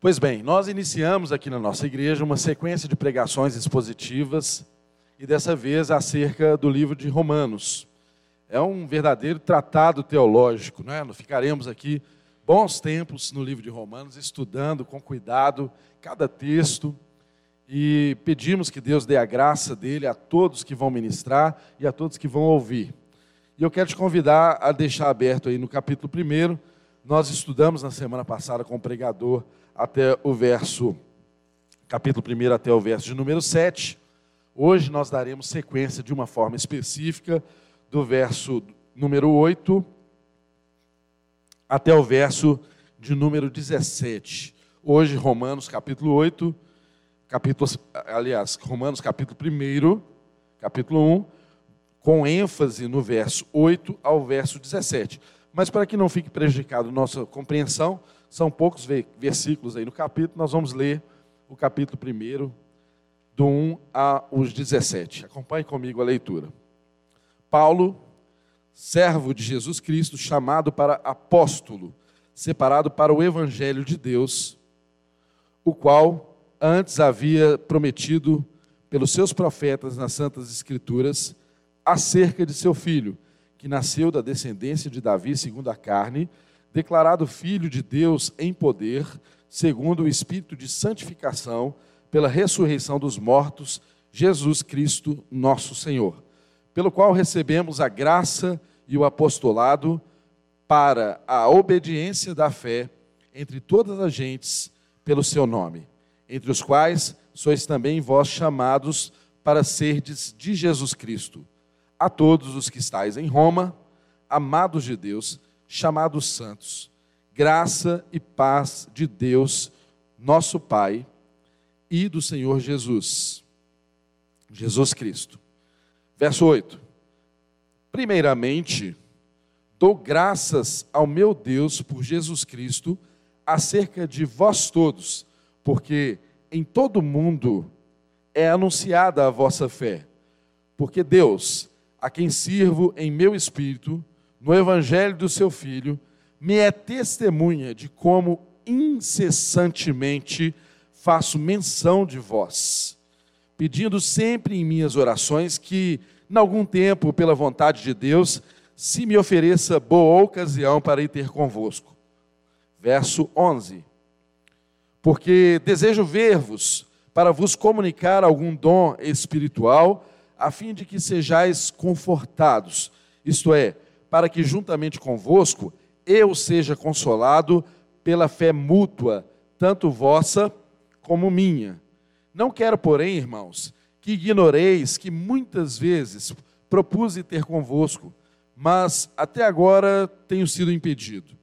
Pois bem, nós iniciamos aqui na nossa igreja uma sequência de pregações expositivas e dessa vez acerca do livro de Romanos. É um verdadeiro tratado teológico, não é? Ficaremos aqui bons tempos no livro de Romanos, estudando com cuidado cada texto e pedimos que Deus dê a graça dele a todos que vão ministrar e a todos que vão ouvir. E eu quero te convidar a deixar aberto aí no capítulo 1. Nós estudamos na semana passada com o pregador até o verso, capítulo 1 até o verso de número 7. Hoje nós daremos sequência de uma forma específica do verso número 8 até o verso de número 17. Hoje, Romanos capítulo 8, capítulo, aliás, Romanos capítulo 1, capítulo 1, com ênfase no verso 8 ao verso 17. Mas para que não fique prejudicado nossa compreensão, são poucos versículos aí no capítulo, nós vamos ler o capítulo 1, do 1 aos 17. Acompanhe comigo a leitura. Paulo, servo de Jesus Cristo, chamado para apóstolo, separado para o evangelho de Deus, o qual antes havia prometido pelos seus profetas nas santas escrituras acerca de seu filho, que nasceu da descendência de Davi segundo a carne, declarado Filho de Deus em poder, segundo o Espírito de santificação, pela ressurreição dos mortos, Jesus Cristo, nosso Senhor, pelo qual recebemos a graça e o apostolado para a obediência da fé entre todas as gentes, pelo seu nome, entre os quais sois também vós chamados para serdes de Jesus Cristo. A todos os que estáis em Roma, amados de Deus, chamados santos, graça e paz de Deus, nosso Pai, e do Senhor Jesus, Jesus Cristo. Verso 8: Primeiramente, dou graças ao meu Deus por Jesus Cristo acerca de vós todos, porque em todo o mundo é anunciada a vossa fé. Porque Deus, a quem sirvo em meu espírito, no evangelho do seu filho, me é testemunha de como incessantemente faço menção de vós, pedindo sempre em minhas orações que, em algum tempo, pela vontade de Deus, se me ofereça boa ocasião para ir ter convosco. Verso 11. Porque desejo ver-vos para vos comunicar algum dom espiritual, a fim de que sejais confortados, isto é, para que juntamente convosco eu seja consolado pela fé mútua, tanto vossa como minha. Não quero, porém, irmãos, que ignoreis que muitas vezes propus ter convosco, mas até agora tenho sido impedido,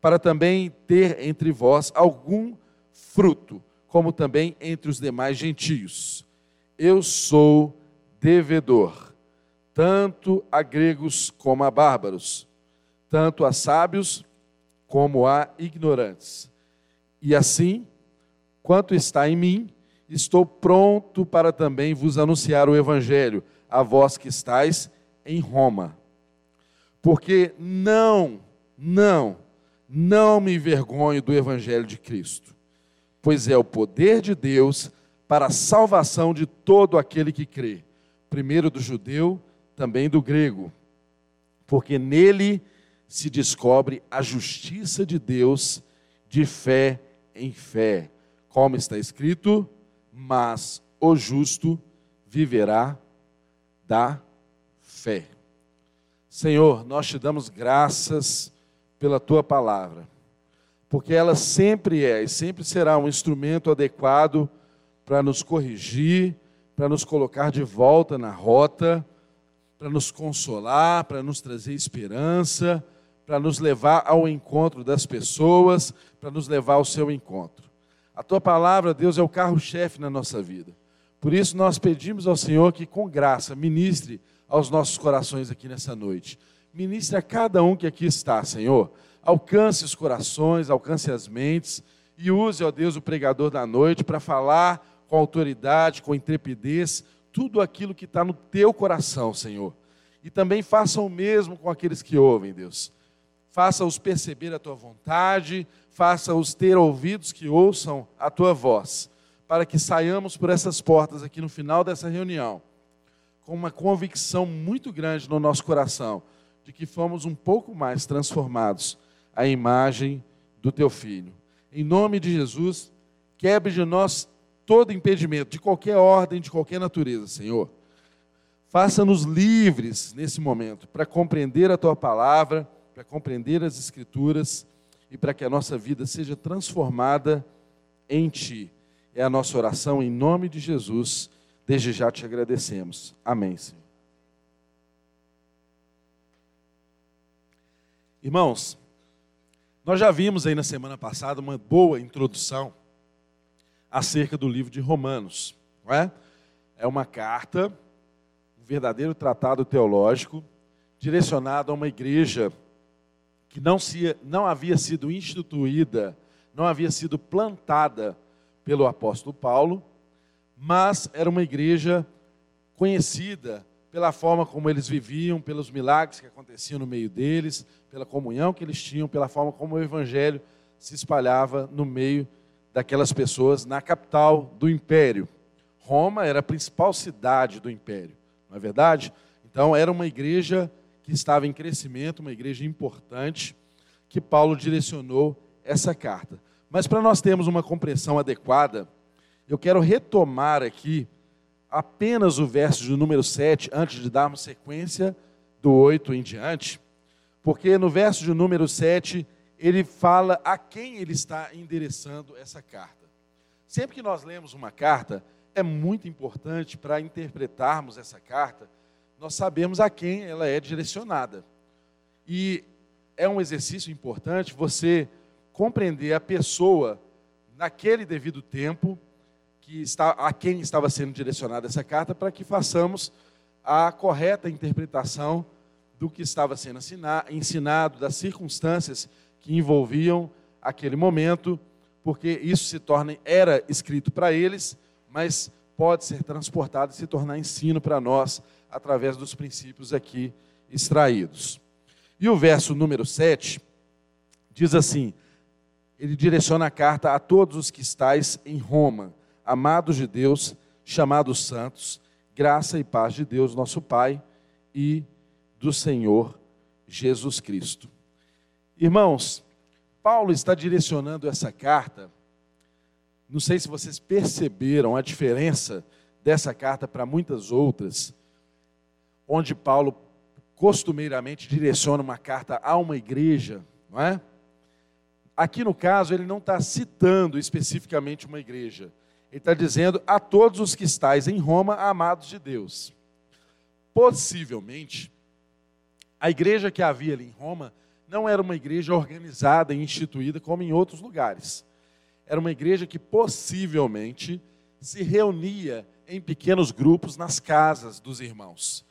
para também ter entre vós algum fruto, como também entre os demais gentios. Eu sou devedor tanto a gregos como a bárbaros, tanto a sábios como a ignorantes. E assim, quanto está em mim, estou pronto para também vos anunciar o evangelho, a vós que estáis em Roma. Porque não, não, não me envergonho do evangelho de Cristo, pois é o poder de Deus para a salvação de todo aquele que crê, primeiro do judeu, também do grego, porque nele se descobre a justiça de Deus de fé em fé, como está escrito: mas o justo viverá da fé. Senhor, nós te damos graças pela tua palavra, porque ela sempre é e sempre será um instrumento adequado para nos corrigir, para nos colocar de volta na rota para nos consolar, para nos trazer esperança, para nos levar ao encontro das pessoas, para nos levar ao seu encontro. A tua palavra, Deus, é o carro-chefe na nossa vida. Por isso nós pedimos ao Senhor que, com graça, ministre aos nossos corações aqui nessa noite. Ministre a cada um que aqui está, Senhor. Alcance os corações, alcance as mentes e use, ó Deus, o pregador da noite para falar com autoridade, com intrepidez, tudo aquilo que está no teu coração, Senhor. E também façam o mesmo com aqueles que ouvem, Deus. faça-os perceber a tua vontade, faça-os ter ouvidos que ouçam a tua voz, para que saiamos por essas portas aqui no final dessa reunião, com uma convicção muito grande no nosso coração de que fomos um pouco mais transformados à imagem do teu filho. Em nome de Jesus, quebre de nós todo impedimento, de qualquer ordem, de qualquer natureza, Senhor. Faça-nos livres nesse momento para compreender a tua palavra para compreender as Escrituras e para que a nossa vida seja transformada em Ti. É a nossa oração em nome de Jesus. Desde já te agradecemos. Amém, Senhor. Irmãos, nós já vimos aí na semana passada uma boa introdução acerca do livro de Romanos, não é? É uma carta, um verdadeiro tratado teológico, direcionado a uma igreja que não, se, não havia sido instituída, não havia sido plantada pelo apóstolo Paulo, mas era uma igreja conhecida pela forma como eles viviam, pelos milagres que aconteciam no meio deles, pela comunhão que eles tinham, pela forma como o evangelho se espalhava no meio daquelas pessoas na capital do império. Roma era a principal cidade do império, não é verdade? Então era uma igreja que estava em crescimento, uma igreja importante, que Paulo direcionou essa carta. Mas para nós termos uma compreensão adequada, eu quero retomar aqui apenas o verso de número 7, antes de darmos sequência do 8 em diante, porque no verso de número 7, ele fala a quem ele está endereçando essa carta. Sempre que nós lemos uma carta, é muito importante para interpretarmos essa carta nós sabemos a quem ela é direcionada. E é um exercício importante você compreender a pessoa naquele devido tempo que está, a quem estava sendo direcionada essa carta para que façamos a correta interpretação do que estava sendo ensinado, das circunstâncias que envolviam aquele momento, porque isso se torna era escrito para eles, mas pode ser transportado e se tornar ensino para nós através dos princípios aqui extraídos. E o verso número 7 diz assim: ele direciona a carta a todos os que estáis em Roma, amados de Deus, chamados santos, graça e paz de Deus, nosso Pai, e do Senhor Jesus Cristo. Irmãos, Paulo está direcionando essa carta, não sei se vocês perceberam a diferença dessa carta para muitas outras, onde Paulo costumeiramente direciona uma carta a uma igreja, não é? Aqui no caso, ele não está citando especificamente uma igreja. Ele está dizendo a todos os que estáis em Roma, amados de Deus. Possivelmente, a igreja que havia ali em Roma não era uma igreja organizada e instituída como em outros lugares. Era uma igreja que possivelmente se reunia em pequenos grupos nas casas dos irmãos.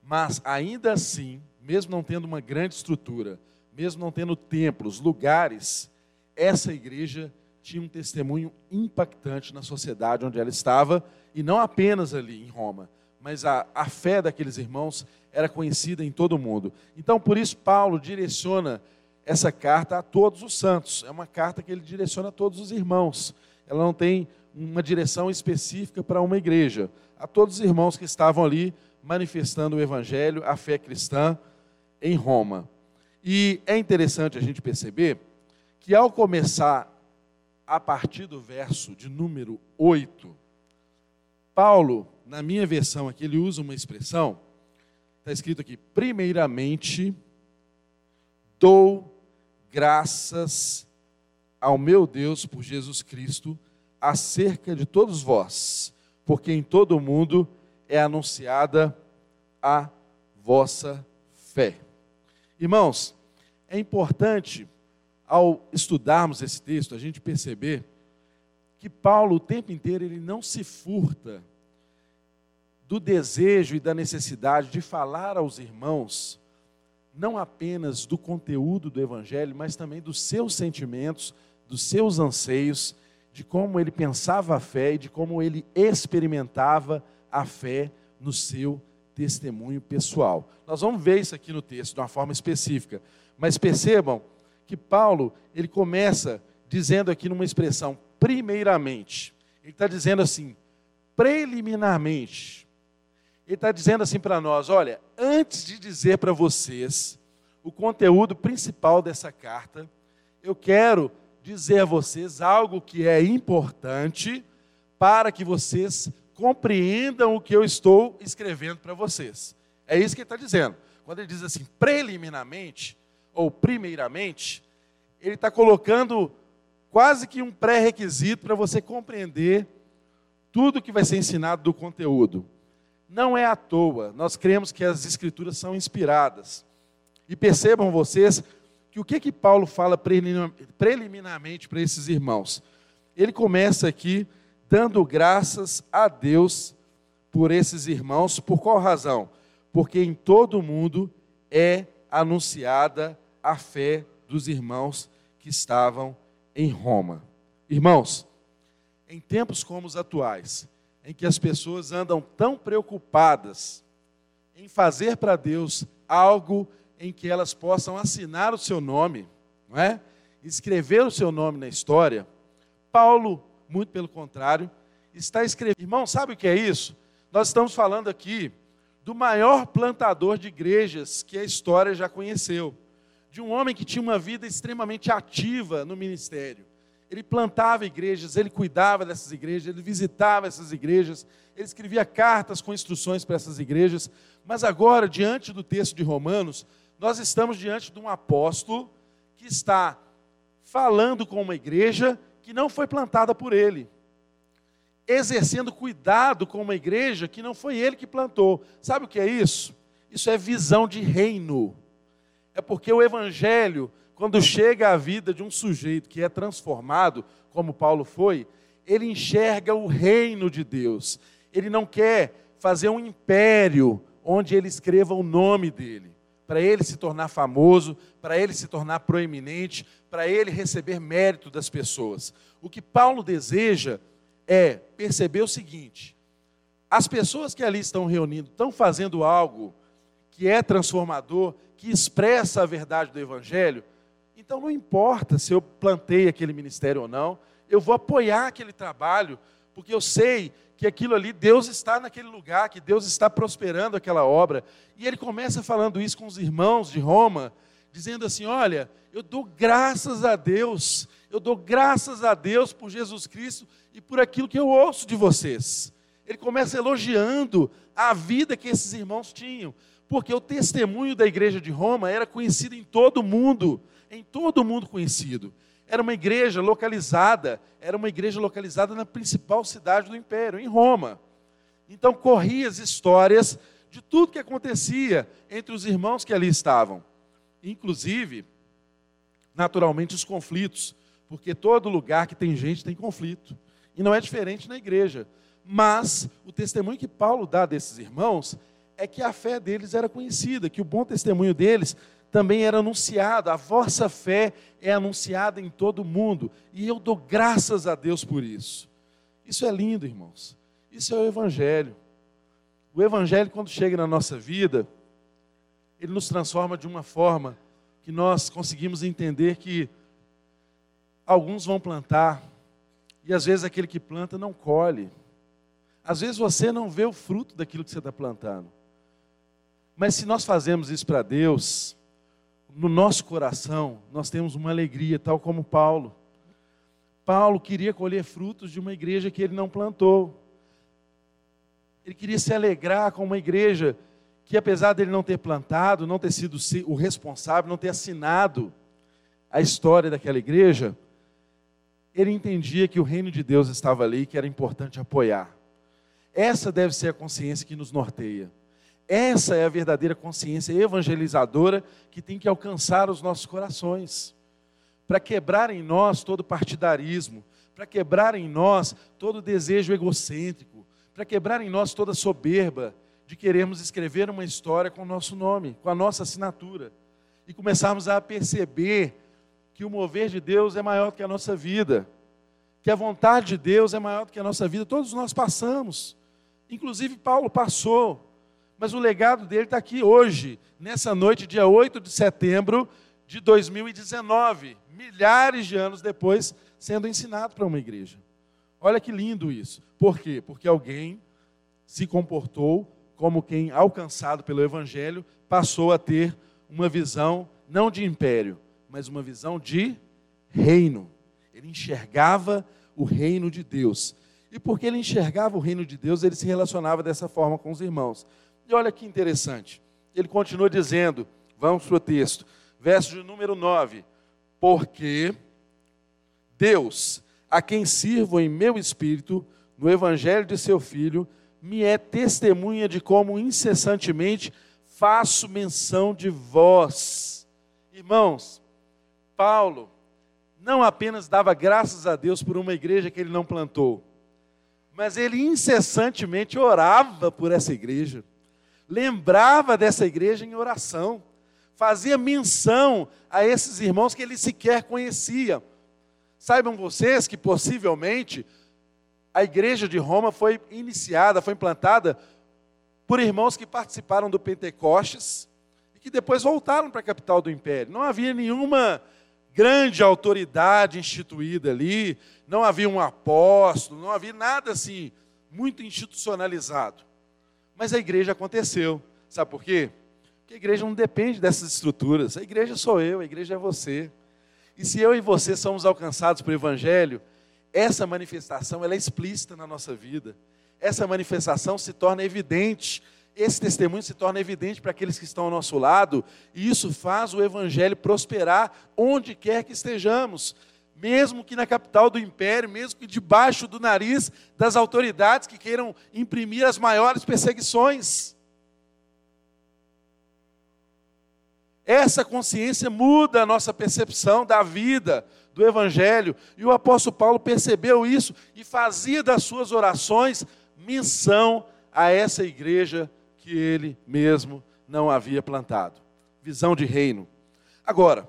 Mas ainda assim, mesmo não tendo uma grande estrutura, mesmo não tendo templos, lugares, essa igreja tinha um testemunho impactante na sociedade onde ela estava, e não apenas ali em Roma, mas a, a fé daqueles irmãos era conhecida em todo o mundo. Então, por isso, Paulo direciona essa carta a todos os santos. É uma carta que ele direciona a todos os irmãos. Ela não tem uma direção específica para uma igreja. A todos os irmãos que estavam ali manifestando o evangelho, a fé cristã em Roma. E é interessante a gente perceber que ao começar a partir do verso de número 8, Paulo, na minha versão aqui, ele usa uma expressão, está escrito aqui, primeiramente, dou graças ao meu Deus por Jesus Cristo acerca de todos vós, porque em todo o mundo é anunciada a vossa fé. Irmãos, é importante, ao estudarmos esse texto, a gente perceber que Paulo, o tempo inteiro, ele não se furta do desejo e da necessidade de falar aos irmãos, não apenas do conteúdo do Evangelho, mas também dos seus sentimentos, dos seus anseios, de como ele pensava a fé e de como ele experimentava a fé no seu testemunho pessoal. Nós vamos ver isso aqui no texto de uma forma específica, mas percebam que Paulo ele começa dizendo aqui numa expressão primeiramente. Ele está dizendo assim, preliminarmente. Ele está dizendo assim para nós: olha, antes de dizer para vocês o conteúdo principal dessa carta, eu quero dizer a vocês algo que é importante para que vocês compreendam o que eu estou escrevendo para vocês. É isso que ele está dizendo. Quando ele diz assim, preliminarmente, ou primeiramente, ele está colocando quase que um pré-requisito para você compreender tudo que vai ser ensinado do conteúdo. Não é à toa, nós cremos que as escrituras são inspiradas. E percebam vocês que o que que Paulo fala preliminarmente para esses irmãos? Ele começa aqui dando graças a Deus por esses irmãos, por qual razão? Porque em todo o mundo é anunciada a fé dos irmãos que estavam em Roma. Irmãos, em tempos como os atuais, em que as pessoas andam tão preocupadas em fazer para Deus algo em que elas possam assinar o seu nome, não é? escrever o seu nome na história, Paulo, muito pelo contrário, está escrevendo. Irmão, sabe o que é isso? Nós estamos falando aqui do maior plantador de igrejas que a história já conheceu, de um homem que tinha uma vida extremamente ativa no ministério. Ele plantava igrejas, ele cuidava dessas igrejas, ele visitava essas igrejas, ele escrevia cartas com instruções para essas igrejas. Mas agora, diante do texto de Romanos, nós estamos diante de um apóstolo que está falando com uma igreja que não foi plantada por ele, exercendo cuidado com uma igreja que não foi ele que plantou. Sabe o que é isso? Isso é visão de reino. É porque o evangelho, quando chega à vida de um sujeito que é transformado, como Paulo foi, ele enxerga o reino de Deus. Ele não quer fazer um império onde ele escreva o nome dele para ele se tornar famoso, para ele se tornar proeminente, para ele receber mérito das pessoas. O que Paulo deseja é perceber o seguinte: as pessoas que ali estão reunindo estão fazendo algo que é transformador, que expressa a verdade do Evangelho, então não importa se eu plantei aquele ministério ou não, eu vou apoiar aquele trabalho, porque eu sei que aquilo ali, Deus está naquele lugar, que Deus está prosperando aquela obra. E ele começa falando isso com os irmãos de Roma, dizendo assim: Olha, eu dou graças a Deus, eu dou graças a Deus por Jesus Cristo e por aquilo que eu ouço de vocês. Ele começa elogiando a vida que esses irmãos tinham, porque o testemunho da igreja de Roma era conhecido em todo o mundo, em todo o mundo conhecido. Era uma igreja localizada, era uma igreja localizada na principal cidade do império, em Roma. Então corria as histórias de tudo que acontecia entre os irmãos que ali estavam. Inclusive, naturalmente, os conflitos, porque todo lugar que tem gente tem conflito. E não é diferente na igreja. Mas o testemunho que Paulo dá desses irmãos é que a fé deles era conhecida, que o bom testemunho deles também era anunciado, a vossa fé é anunciada em todo o mundo, e eu dou graças a Deus por isso. Isso é lindo, irmãos. Isso é o Evangelho. O Evangelho, quando chega na nossa vida, ele nos transforma de uma forma que nós conseguimos entender que alguns vão plantar, e às vezes aquele que planta não colhe. Às vezes você não vê o fruto daquilo que você está plantando. Mas se nós fazemos isso para Deus, no nosso coração, nós temos uma alegria, tal como Paulo. Paulo queria colher frutos de uma igreja que ele não plantou. Ele queria se alegrar com uma igreja que, apesar dele não ter plantado, não ter sido o responsável, não ter assinado a história daquela igreja, ele entendia que o reino de Deus estava ali e que era importante apoiar. Essa deve ser a consciência que nos norteia. Essa é a verdadeira consciência evangelizadora que tem que alcançar os nossos corações. Para quebrar em nós todo partidarismo, para quebrar em nós todo desejo egocêntrico, para quebrar em nós toda soberba de querermos escrever uma história com o nosso nome, com a nossa assinatura. E começarmos a perceber que o mover de Deus é maior do que a nossa vida, que a vontade de Deus é maior do que a nossa vida. Todos nós passamos, inclusive Paulo passou mas o legado dele está aqui hoje, nessa noite, dia 8 de setembro de 2019, milhares de anos depois, sendo ensinado para uma igreja. Olha que lindo isso. Por quê? Porque alguém se comportou como quem, alcançado pelo Evangelho, passou a ter uma visão não de império, mas uma visão de reino. Ele enxergava o reino de Deus. E porque ele enxergava o reino de Deus, ele se relacionava dessa forma com os irmãos. E olha que interessante. Ele continua dizendo, vamos para o texto, verso de número 9: Porque Deus, a quem sirvo em meu espírito, no evangelho de seu filho, me é testemunha de como incessantemente faço menção de vós. Irmãos, Paulo não apenas dava graças a Deus por uma igreja que ele não plantou, mas ele incessantemente orava por essa igreja, lembrava dessa igreja em oração, fazia menção a esses irmãos que ele sequer conhecia. Saibam vocês que possivelmente a igreja de Roma foi iniciada, foi implantada por irmãos que participaram do Pentecostes e que depois voltaram para a capital do império. Não havia nenhuma grande autoridade instituída ali, não havia um apóstolo, não havia nada assim muito institucionalizado. Mas a igreja aconteceu. Sabe por quê? Porque a igreja não depende dessas estruturas. A igreja sou eu, a igreja é você. E se eu e você somos alcançados pelo evangelho, essa manifestação ela é explícita na nossa vida. Essa manifestação se torna evidente esse testemunho se torna evidente para aqueles que estão ao nosso lado, e isso faz o evangelho prosperar onde quer que estejamos, mesmo que na capital do império, mesmo que debaixo do nariz das autoridades que queiram imprimir as maiores perseguições. Essa consciência muda a nossa percepção da vida, do Evangelho, e o apóstolo Paulo percebeu isso e fazia das suas orações menção a essa igreja que ele mesmo não havia plantado. Visão de reino. Agora,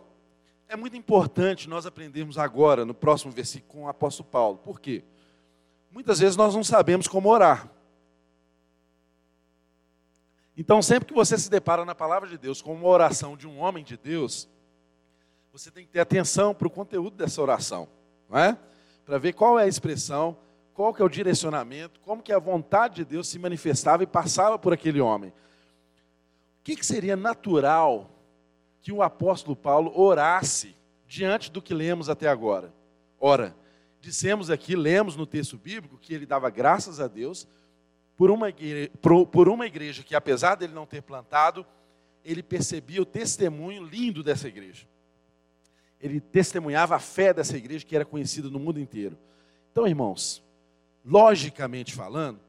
é muito importante nós aprendermos agora, no próximo versículo, com o apóstolo Paulo. Por quê? Muitas vezes nós não sabemos como orar. Então, sempre que você se depara na palavra de Deus com uma oração de um homem de Deus, você tem que ter atenção para o conteúdo dessa oração, não é? Para ver qual é a expressão, qual que é o direcionamento, como que a vontade de Deus se manifestava e passava por aquele homem. O que, que seria natural que o apóstolo Paulo orasse diante do que lemos até agora? Ora, dissemos aqui, lemos no texto bíblico que ele dava graças a Deus por uma igreja, por uma igreja que, apesar dele não ter plantado, ele percebia o testemunho lindo dessa igreja. Ele testemunhava a fé dessa igreja que era conhecida no mundo inteiro. Então, irmãos, logicamente falando,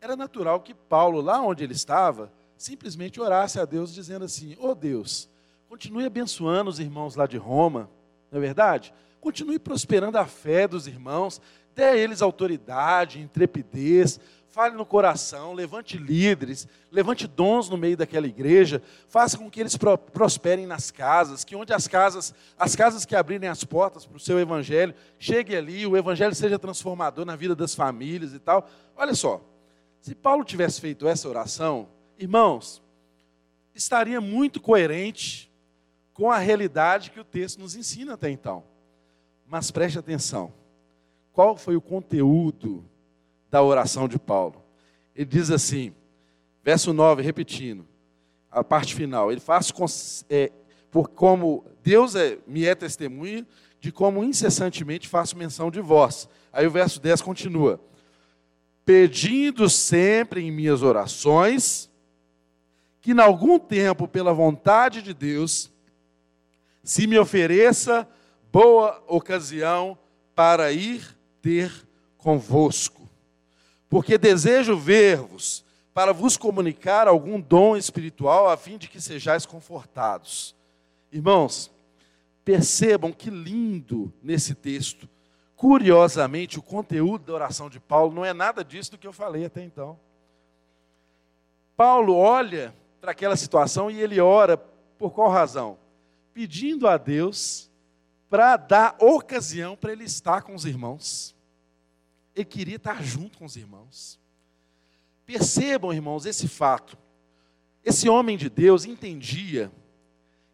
era natural que Paulo, lá onde ele estava, simplesmente orasse a Deus dizendo assim: "Ó oh Deus, continue abençoando os irmãos lá de Roma, não é verdade? Continue prosperando a fé dos irmãos, dê a eles autoridade, intrepidez, fale no coração, levante líderes, levante dons no meio daquela igreja, faça com que eles prosperem nas casas, que onde as casas, as casas que abrirem as portas para o seu evangelho, chegue ali, o evangelho seja transformador na vida das famílias e tal. Olha só, se Paulo tivesse feito essa oração, irmãos, estaria muito coerente com a realidade que o texto nos ensina até então. Mas preste atenção. Qual foi o conteúdo da oração de Paulo. Ele diz assim, verso 9, repetindo, a parte final. Ele faz é, por como Deus é, me é testemunha de como incessantemente faço menção de vós. Aí o verso 10 continua: pedindo sempre em minhas orações que, em algum tempo, pela vontade de Deus, se me ofereça boa ocasião para ir ter convosco porque desejo ver-vos para vos comunicar algum dom espiritual a fim de que sejais confortados. Irmãos, percebam que lindo nesse texto. Curiosamente, o conteúdo da oração de Paulo não é nada disso do que eu falei até então. Paulo olha para aquela situação e ele ora por qual razão? Pedindo a Deus para dar ocasião para ele estar com os irmãos. Ele queria estar junto com os irmãos. Percebam, irmãos, esse fato. esse homem de Deus entendia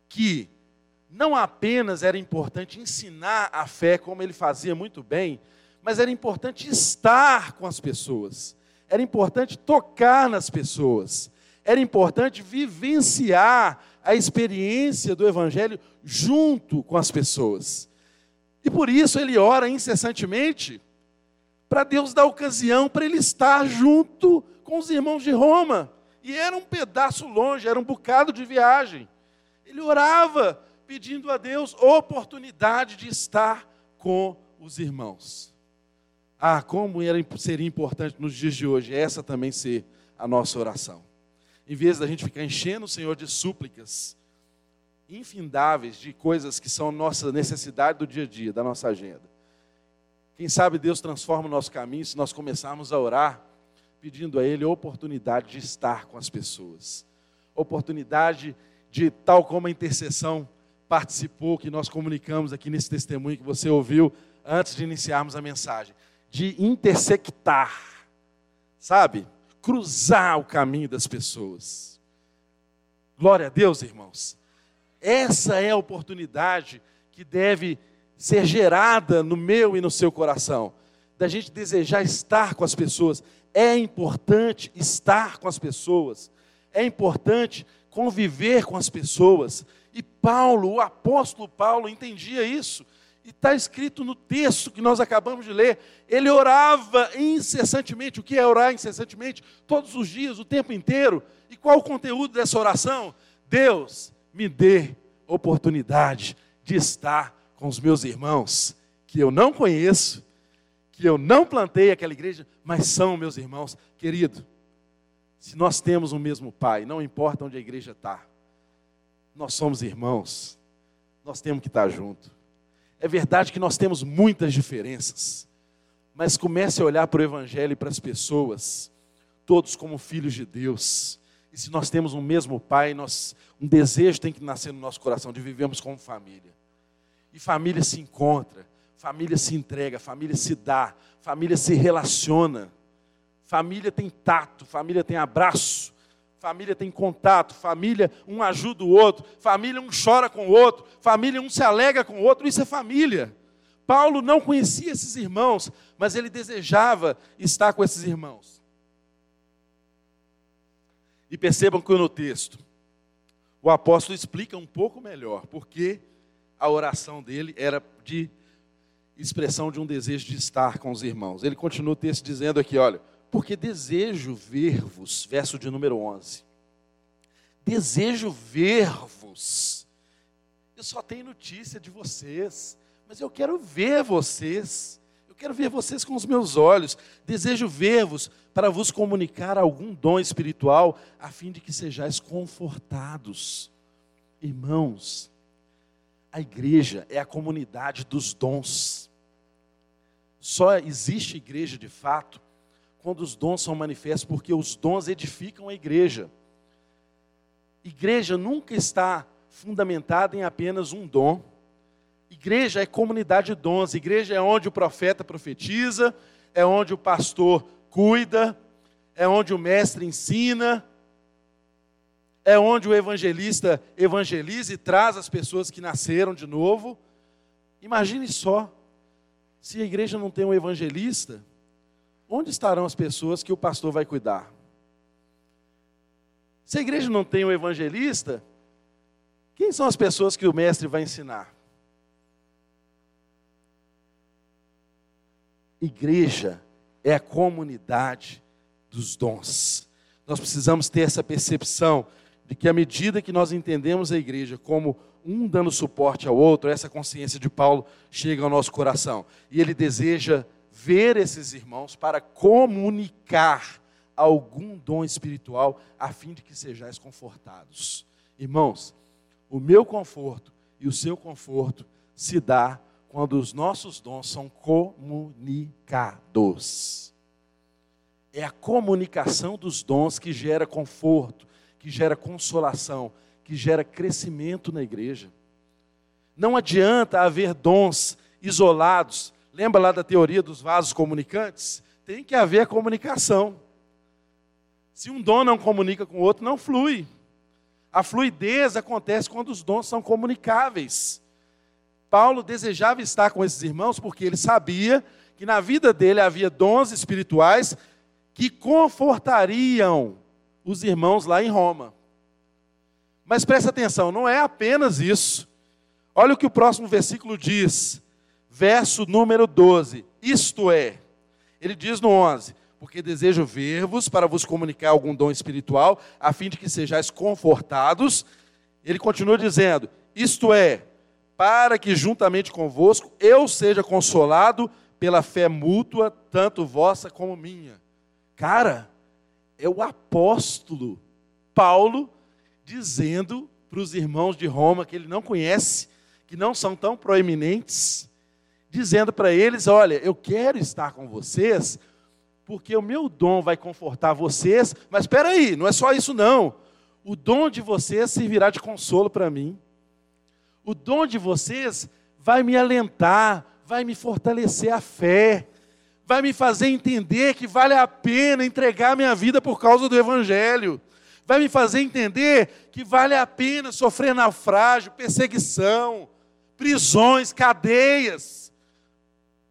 que não apenas era importante ensinar a fé, como ele fazia muito bem, mas era importante estar com as pessoas, era importante tocar nas pessoas, era importante vivenciar a experiência do Evangelho junto com as pessoas. E por isso ele ora incessantemente para Deus dar ocasião para ele estar junto com os irmãos de Roma. E era um pedaço longe, era um bocado de viagem. Ele orava pedindo a Deus oportunidade de estar com os irmãos. Ah, como era, seria importante nos dias de hoje essa também ser a nossa oração. Em vez da gente ficar enchendo o Senhor de súplicas infindáveis, de coisas que são nossa necessidade do dia a dia, da nossa agenda. Quem sabe Deus transforma o nosso caminho se nós começarmos a orar, pedindo a Ele oportunidade de estar com as pessoas, oportunidade de, tal como a intercessão participou, que nós comunicamos aqui nesse testemunho que você ouviu antes de iniciarmos a mensagem, de intersectar, sabe? Cruzar o caminho das pessoas. Glória a Deus, irmãos. Essa é a oportunidade que deve ser gerada no meu e no seu coração, da gente desejar estar com as pessoas. É importante estar com as pessoas, é importante conviver com as pessoas. E Paulo, o apóstolo Paulo, entendia isso. E está escrito no texto que nós acabamos de ler. Ele orava incessantemente. O que é orar incessantemente? Todos os dias, o tempo inteiro. E qual o conteúdo dessa oração? Deus, me dê oportunidade de estar com os meus irmãos, que eu não conheço, que eu não plantei aquela igreja, mas são meus irmãos. Querido, se nós temos o mesmo Pai, não importa onde a igreja está, nós somos irmãos, nós temos que estar junto. É verdade que nós temos muitas diferenças, mas comece a olhar para o Evangelho e para as pessoas, todos como filhos de Deus. E se nós temos um mesmo Pai, nós, um desejo tem que nascer no nosso coração de vivermos como família. E família se encontra, família se entrega, família se dá, família se relaciona. Família tem tato, família tem abraço, Família tem contato, família um ajuda o outro, família um chora com o outro, família um se alega com o outro, isso é família. Paulo não conhecia esses irmãos, mas ele desejava estar com esses irmãos. E percebam que no texto, o apóstolo explica um pouco melhor, porque a oração dele era de expressão de um desejo de estar com os irmãos. Ele continua o texto dizendo aqui, olha, porque desejo ver-vos, verso de número 11. Desejo ver-vos. Eu só tenho notícia de vocês, mas eu quero ver vocês. Eu quero ver vocês com os meus olhos. Desejo ver-vos para vos comunicar algum dom espiritual, a fim de que sejais confortados. Irmãos, a igreja é a comunidade dos dons. Só existe igreja de fato quando os dons são manifestos, porque os dons edificam a igreja. Igreja nunca está fundamentada em apenas um dom. Igreja é comunidade de dons. Igreja é onde o profeta profetiza, é onde o pastor cuida, é onde o mestre ensina, é onde o evangelista evangeliza e traz as pessoas que nasceram de novo. Imagine só, se a igreja não tem um evangelista, onde estarão as pessoas que o pastor vai cuidar? Se a igreja não tem um evangelista, quem são as pessoas que o mestre vai ensinar? Igreja é a comunidade dos dons. Nós precisamos ter essa percepção de que à medida que nós entendemos a igreja como um dando suporte ao outro, essa consciência de Paulo chega ao nosso coração. E ele deseja ver esses irmãos para comunicar algum dom espiritual a fim de que sejais confortados. Irmãos, o meu conforto e o seu conforto se dá quando os nossos dons são comunicados. É a comunicação dos dons que gera conforto, que gera consolação, que gera crescimento na igreja. Não adianta haver dons isolados Lembra lá da teoria dos vasos comunicantes? Tem que haver a comunicação. Se um dom não comunica com o outro, não flui. A fluidez acontece quando os dons são comunicáveis. Paulo desejava estar com esses irmãos porque ele sabia que na vida dele havia dons espirituais que confortariam os irmãos lá em Roma. Mas presta atenção, não é apenas isso. Olha o que o próximo versículo diz, verso número 12. Isto é, ele diz no 11: Porque desejo ver-vos para vos comunicar algum dom espiritual, a fim de que sejais confortados. Ele continua dizendo: Isto é, para que juntamente convosco eu seja consolado pela fé mútua, tanto vossa como minha. Cara, é o apóstolo Paulo dizendo para os irmãos de Roma que ele não conhece, que não são tão proeminentes, dizendo para eles: Olha, eu quero estar com vocês, porque o meu dom vai confortar vocês, mas espera aí, não é só isso não. O dom de vocês servirá de consolo para mim. O dom de vocês vai me alentar, vai me fortalecer a fé, vai me fazer entender que vale a pena entregar minha vida por causa do Evangelho, vai me fazer entender que vale a pena sofrer naufrágio, perseguição, prisões, cadeias,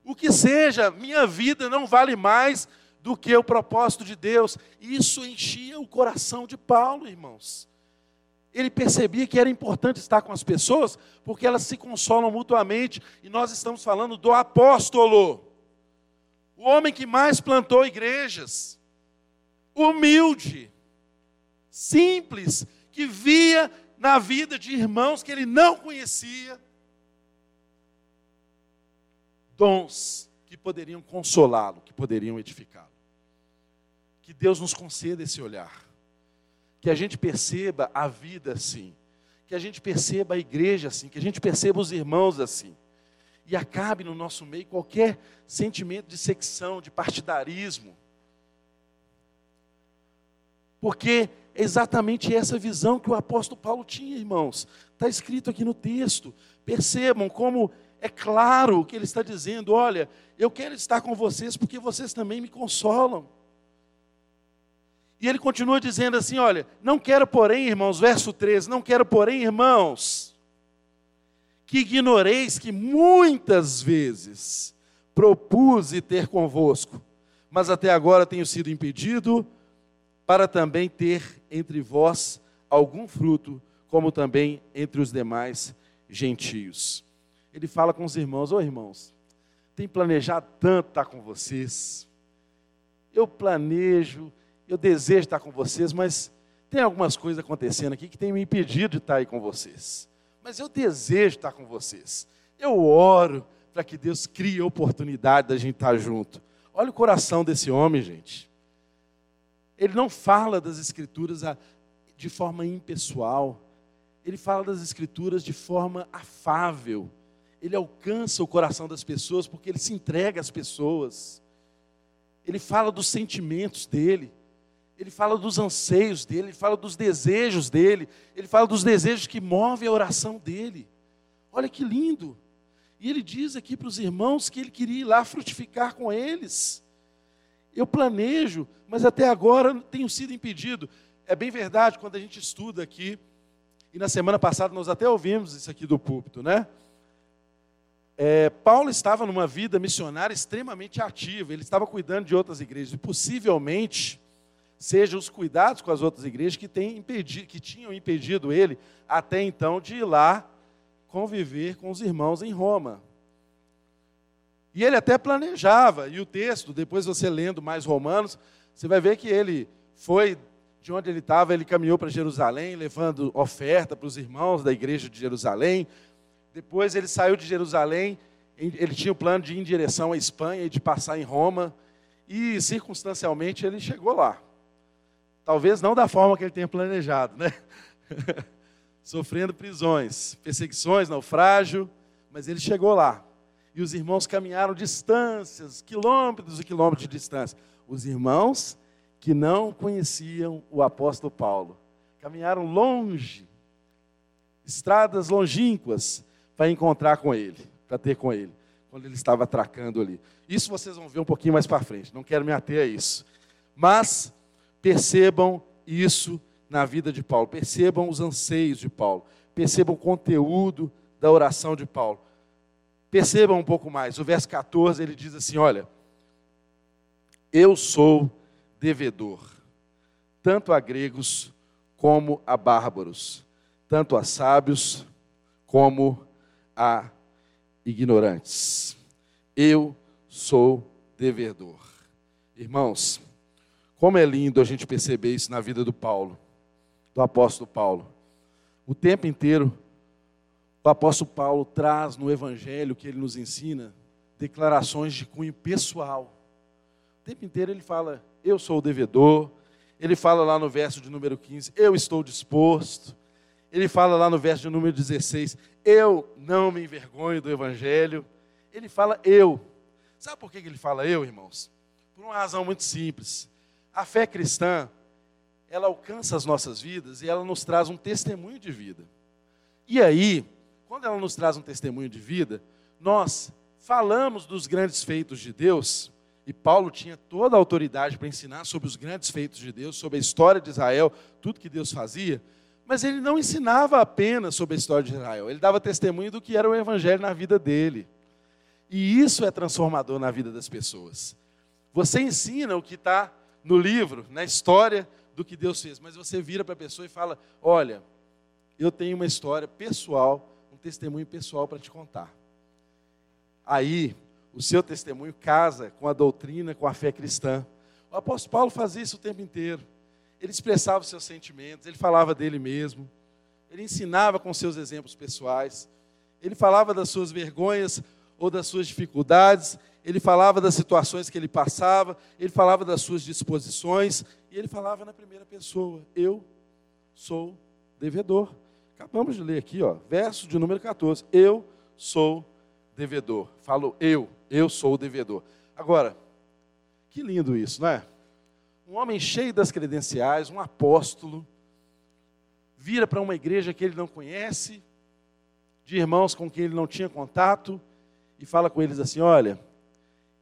o que seja, minha vida não vale mais do que o propósito de Deus. Isso enchia o coração de Paulo, irmãos. Ele percebia que era importante estar com as pessoas, porque elas se consolam mutuamente, e nós estamos falando do apóstolo, o homem que mais plantou igrejas, humilde, simples, que via na vida de irmãos que ele não conhecia, dons que poderiam consolá-lo, que poderiam edificá-lo. Que Deus nos conceda esse olhar que a gente perceba a vida assim, que a gente perceba a igreja assim, que a gente perceba os irmãos assim. E acabe no nosso meio qualquer sentimento de secção, de partidarismo. Porque é exatamente essa visão que o apóstolo Paulo tinha, irmãos. Está escrito aqui no texto. Percebam como é claro que ele está dizendo. Olha, eu quero estar com vocês porque vocês também me consolam. E ele continua dizendo assim: olha, não quero, porém, irmãos, verso 13, não quero, porém, irmãos, que ignoreis que muitas vezes propus ter convosco, mas até agora tenho sido impedido, para também ter entre vós algum fruto, como também entre os demais gentios. Ele fala com os irmãos: Ô irmãos, tem planejado tanto estar com vocês, eu planejo eu desejo estar com vocês, mas tem algumas coisas acontecendo aqui que tem me impedido de estar aí com vocês. Mas eu desejo estar com vocês. Eu oro para que Deus crie a oportunidade da gente estar junto. Olha o coração desse homem, gente. Ele não fala das Escrituras de forma impessoal. Ele fala das Escrituras de forma afável. Ele alcança o coração das pessoas porque ele se entrega às pessoas. Ele fala dos sentimentos dele ele fala dos anseios dele, ele fala dos desejos dele, ele fala dos desejos que movem a oração dele. Olha que lindo. E ele diz aqui para os irmãos que ele queria ir lá frutificar com eles. Eu planejo, mas até agora tenho sido impedido. É bem verdade quando a gente estuda aqui, e na semana passada nós até ouvimos isso aqui do púlpito, né? É, Paulo estava numa vida missionária extremamente ativa, ele estava cuidando de outras igrejas, e possivelmente sejam os cuidados com as outras igrejas que, impedido, que tinham impedido ele até então de ir lá conviver com os irmãos em Roma. E ele até planejava, e o texto, depois você lendo mais Romanos, você vai ver que ele foi de onde ele estava, ele caminhou para Jerusalém, levando oferta para os irmãos da igreja de Jerusalém. Depois ele saiu de Jerusalém, ele tinha o plano de ir em direção à Espanha e de passar em Roma, e circunstancialmente ele chegou lá. Talvez não da forma que ele tenha planejado, né? Sofrendo prisões, perseguições, naufrágio, mas ele chegou lá. E os irmãos caminharam distâncias, quilômetros e quilômetros de distância. Os irmãos que não conheciam o apóstolo Paulo caminharam longe, estradas longínquas, para encontrar com ele, para ter com ele, quando ele estava atracando ali. Isso vocês vão ver um pouquinho mais para frente, não quero me ater a isso. Mas Percebam isso na vida de Paulo, percebam os anseios de Paulo, percebam o conteúdo da oração de Paulo. Percebam um pouco mais. O verso 14 ele diz assim: Olha, eu sou devedor, tanto a gregos como a bárbaros, tanto a sábios como a ignorantes. Eu sou devedor. Irmãos, como é lindo a gente perceber isso na vida do Paulo, do apóstolo Paulo. O tempo inteiro, o apóstolo Paulo traz no evangelho que ele nos ensina declarações de cunho pessoal. O tempo inteiro ele fala: Eu sou o devedor. Ele fala lá no verso de número 15: Eu estou disposto. Ele fala lá no verso de número 16: Eu não me envergonho do evangelho. Ele fala eu. Sabe por que ele fala eu, irmãos? Por uma razão muito simples. A fé cristã, ela alcança as nossas vidas e ela nos traz um testemunho de vida. E aí, quando ela nos traz um testemunho de vida, nós falamos dos grandes feitos de Deus, e Paulo tinha toda a autoridade para ensinar sobre os grandes feitos de Deus, sobre a história de Israel, tudo que Deus fazia, mas ele não ensinava apenas sobre a história de Israel, ele dava testemunho do que era o evangelho na vida dele. E isso é transformador na vida das pessoas. Você ensina o que está no livro, na história do que Deus fez, mas você vira para a pessoa e fala: Olha, eu tenho uma história pessoal, um testemunho pessoal para te contar. Aí, o seu testemunho casa com a doutrina, com a fé cristã. O apóstolo Paulo fazia isso o tempo inteiro. Ele expressava os seus sentimentos, ele falava dele mesmo, ele ensinava com seus exemplos pessoais, ele falava das suas vergonhas ou das suas dificuldades, ele falava das situações que ele passava, ele falava das suas disposições, e ele falava na primeira pessoa: Eu sou devedor. Acabamos de ler aqui, ó, verso de número 14. Eu sou devedor. Falo eu, eu sou o devedor. Agora, que lindo isso, não é? Um homem cheio das credenciais, um apóstolo, vira para uma igreja que ele não conhece, de irmãos com quem ele não tinha contato, e fala com eles assim: Olha,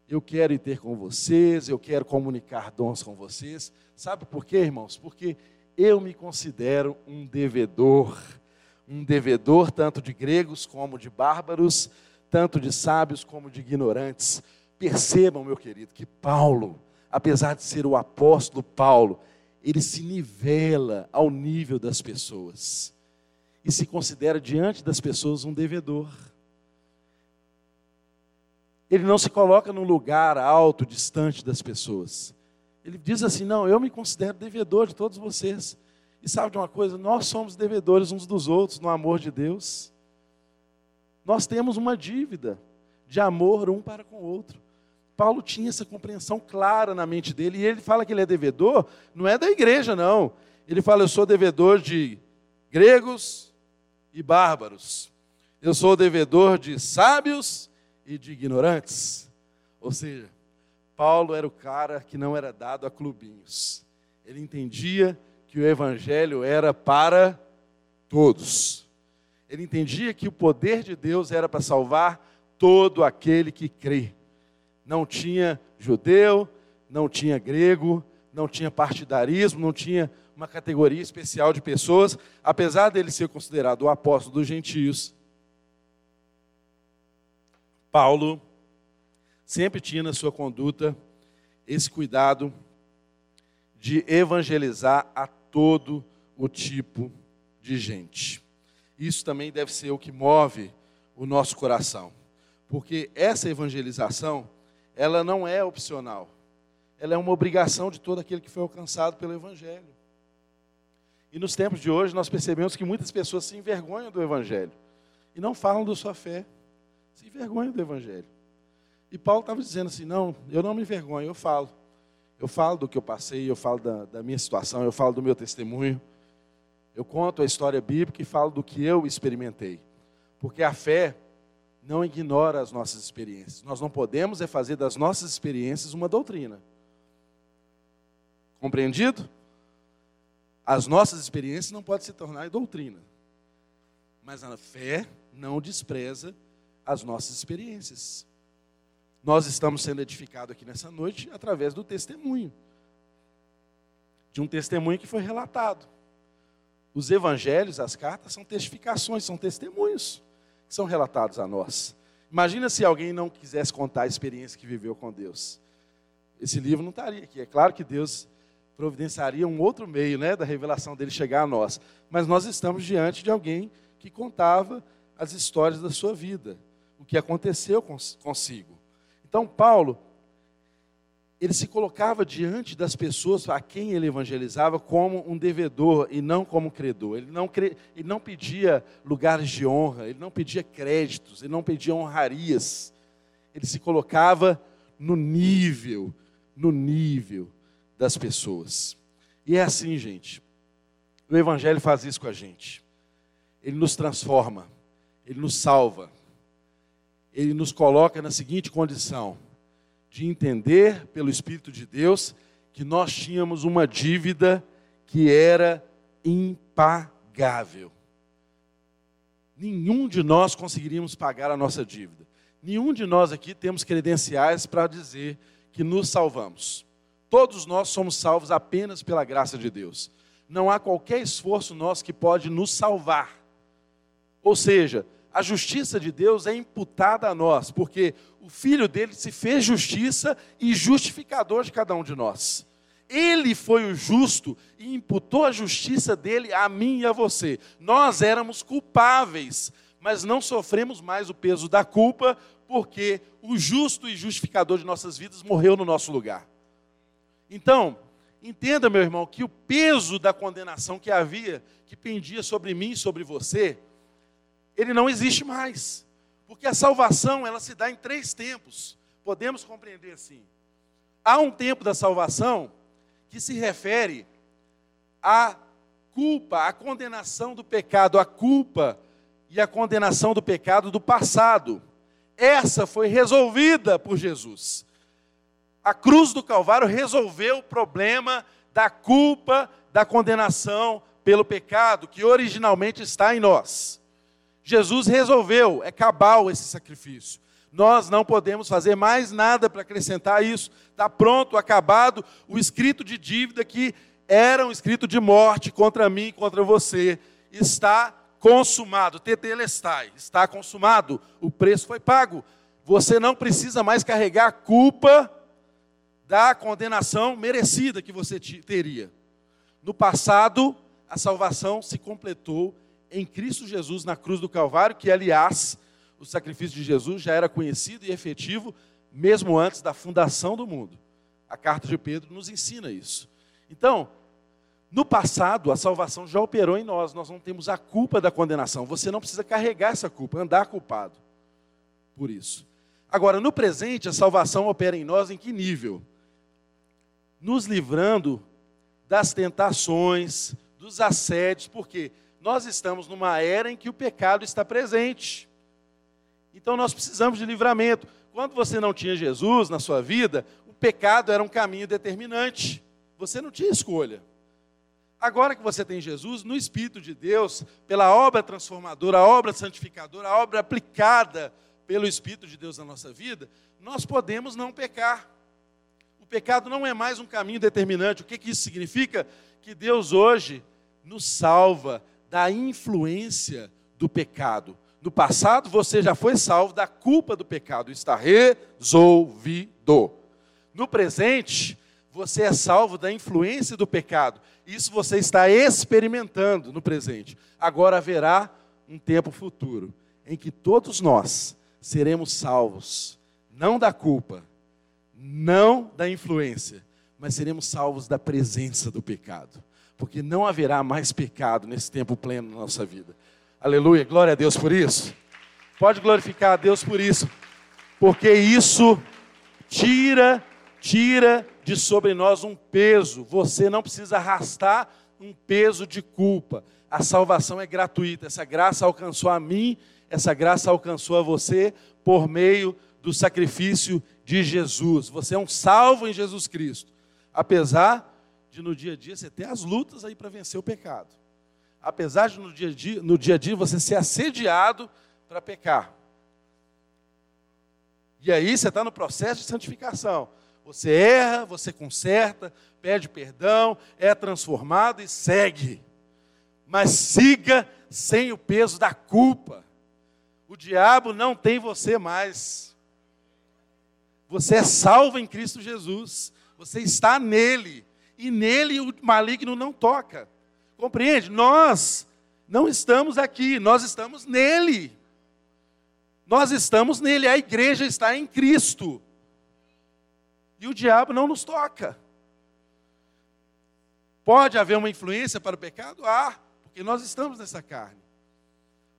eu quero ir ter com vocês, eu quero comunicar dons com vocês. Sabe por quê, irmãos? Porque eu me considero um devedor, um devedor tanto de gregos como de bárbaros, tanto de sábios como de ignorantes. Percebam, meu querido, que Paulo, apesar de ser o apóstolo Paulo, ele se nivela ao nível das pessoas e se considera diante das pessoas um devedor. Ele não se coloca num lugar alto, distante das pessoas. Ele diz assim: Não, eu me considero devedor de todos vocês. E sabe de uma coisa? Nós somos devedores uns dos outros no amor de Deus. Nós temos uma dívida de amor um para com o outro. Paulo tinha essa compreensão clara na mente dele, e ele fala que ele é devedor, não é da igreja, não. Ele fala: Eu sou devedor de gregos e bárbaros. Eu sou devedor de sábios e de ignorantes. Ou seja, Paulo era o cara que não era dado a clubinhos. Ele entendia que o evangelho era para todos. Ele entendia que o poder de Deus era para salvar todo aquele que crê. Não tinha judeu, não tinha grego, não tinha partidarismo, não tinha uma categoria especial de pessoas, apesar dele ser considerado o apóstolo dos gentios, Paulo sempre tinha na sua conduta esse cuidado de evangelizar a todo o tipo de gente. Isso também deve ser o que move o nosso coração, porque essa evangelização, ela não é opcional. Ela é uma obrigação de todo aquele que foi alcançado pelo evangelho. E nos tempos de hoje nós percebemos que muitas pessoas se envergonham do evangelho e não falam da sua fé se envergonha do Evangelho. E Paulo estava dizendo assim: não, eu não me envergonho, eu falo. Eu falo do que eu passei, eu falo da, da minha situação, eu falo do meu testemunho. Eu conto a história bíblica e falo do que eu experimentei. Porque a fé não ignora as nossas experiências. Nós não podemos é fazer das nossas experiências uma doutrina. Compreendido? As nossas experiências não podem se tornar doutrina. Mas a fé não despreza as nossas experiências. Nós estamos sendo edificados aqui nessa noite através do testemunho. De um testemunho que foi relatado. os evangelhos, as cartas, são testificações, são testemunhos que são relatados a nós. Imagina se alguém não quisesse contar a experiência que viveu com Deus. Esse livro não estaria aqui. É claro que Deus providenciaria um outro meio né, da revelação dele chegar a nós. Mas nós estamos diante de alguém que contava as histórias da sua vida, o que aconteceu consigo. Então, Paulo, ele se colocava diante das pessoas a quem ele evangelizava como um devedor e não como credor. Ele não, cre... ele não pedia lugares de honra, ele não pedia créditos, ele não pedia honrarias. Ele se colocava no nível, no nível das pessoas. E é assim, gente. O Evangelho faz isso com a gente. Ele nos transforma, ele nos salva, ele nos coloca na seguinte condição: de entender pelo Espírito de Deus que nós tínhamos uma dívida que era impagável. Nenhum de nós conseguiríamos pagar a nossa dívida. Nenhum de nós aqui temos credenciais para dizer que nos salvamos. Todos nós somos salvos apenas pela graça de Deus. Não há qualquer esforço nosso que pode nos salvar. Ou seja, a justiça de Deus é imputada a nós, porque o Filho dele se fez justiça e justificador de cada um de nós. Ele foi o justo e imputou a justiça dele a mim e a você. Nós éramos culpáveis, mas não sofremos mais o peso da culpa, porque o justo e justificador de nossas vidas morreu no nosso lugar. Então, entenda, meu irmão, que o peso da condenação que havia, que pendia sobre mim e sobre você, ele não existe mais. Porque a salvação, ela se dá em três tempos. Podemos compreender assim. Há um tempo da salvação que se refere à culpa, à condenação do pecado, à culpa e à condenação do pecado do passado. Essa foi resolvida por Jesus. A cruz do Calvário resolveu o problema da culpa, da condenação pelo pecado que originalmente está em nós. Jesus resolveu, é cabal esse sacrifício. Nós não podemos fazer mais nada para acrescentar isso. Está pronto, acabado o escrito de dívida que era um escrito de morte contra mim, contra você. Está consumado, tetelestai, está consumado. O preço foi pago. Você não precisa mais carregar a culpa da condenação merecida que você teria. No passado, a salvação se completou em Cristo Jesus na cruz do Calvário, que, aliás, o sacrifício de Jesus já era conhecido e efetivo mesmo antes da fundação do mundo. A carta de Pedro nos ensina isso. Então, no passado, a salvação já operou em nós, nós não temos a culpa da condenação. Você não precisa carregar essa culpa, andar culpado por isso. Agora, no presente, a salvação opera em nós em que nível? nos livrando das tentações, dos assédios, porque nós estamos numa era em que o pecado está presente. Então nós precisamos de livramento. Quando você não tinha Jesus na sua vida, o pecado era um caminho determinante. Você não tinha escolha. Agora que você tem Jesus, no Espírito de Deus, pela obra transformadora, a obra santificadora, a obra aplicada pelo Espírito de Deus na nossa vida, nós podemos não pecar pecado não é mais um caminho determinante. O que, que isso significa? Que Deus hoje nos salva da influência do pecado. No passado você já foi salvo da culpa do pecado, está resolvido. No presente, você é salvo da influência do pecado. Isso você está experimentando no presente. Agora haverá um tempo futuro em que todos nós seremos salvos, não da culpa, não da influência, mas seremos salvos da presença do pecado, porque não haverá mais pecado nesse tempo pleno na nossa vida. Aleluia, glória a Deus por isso. Pode glorificar a Deus por isso, porque isso tira, tira de sobre nós um peso. Você não precisa arrastar um peso de culpa. A salvação é gratuita. Essa graça alcançou a mim, essa graça alcançou a você por meio do sacrifício de Jesus. Você é um salvo em Jesus Cristo. Apesar de no dia a dia você ter as lutas aí para vencer o pecado. Apesar de no dia a dia, no dia, a dia você ser assediado para pecar. E aí você está no processo de santificação. Você erra, você conserta, pede perdão, é transformado e segue. mas siga sem o peso da culpa. O diabo não tem você mais. Você é salvo em Cristo Jesus. Você está nele. E nele o maligno não toca. Compreende? Nós não estamos aqui, nós estamos nele. Nós estamos nele, a igreja está em Cristo. E o diabo não nos toca. Pode haver uma influência para o pecado? Há, porque nós estamos nessa carne.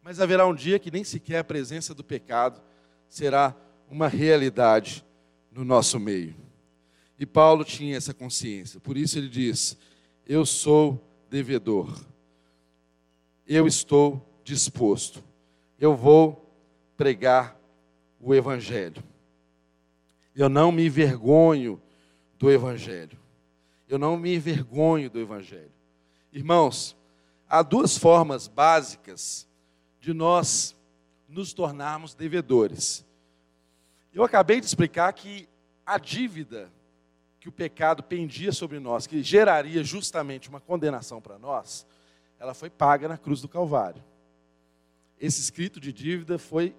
Mas haverá um dia que nem sequer a presença do pecado será uma realidade no nosso meio. E Paulo tinha essa consciência, por isso ele diz: Eu sou devedor, eu estou disposto, eu vou pregar o Evangelho. Eu não me envergonho do Evangelho. Eu não me envergonho do Evangelho. Irmãos, há duas formas básicas de nós nos tornarmos devedores. Eu acabei de explicar que a dívida que o pecado pendia sobre nós, que geraria justamente uma condenação para nós, ela foi paga na cruz do Calvário. Esse escrito de dívida foi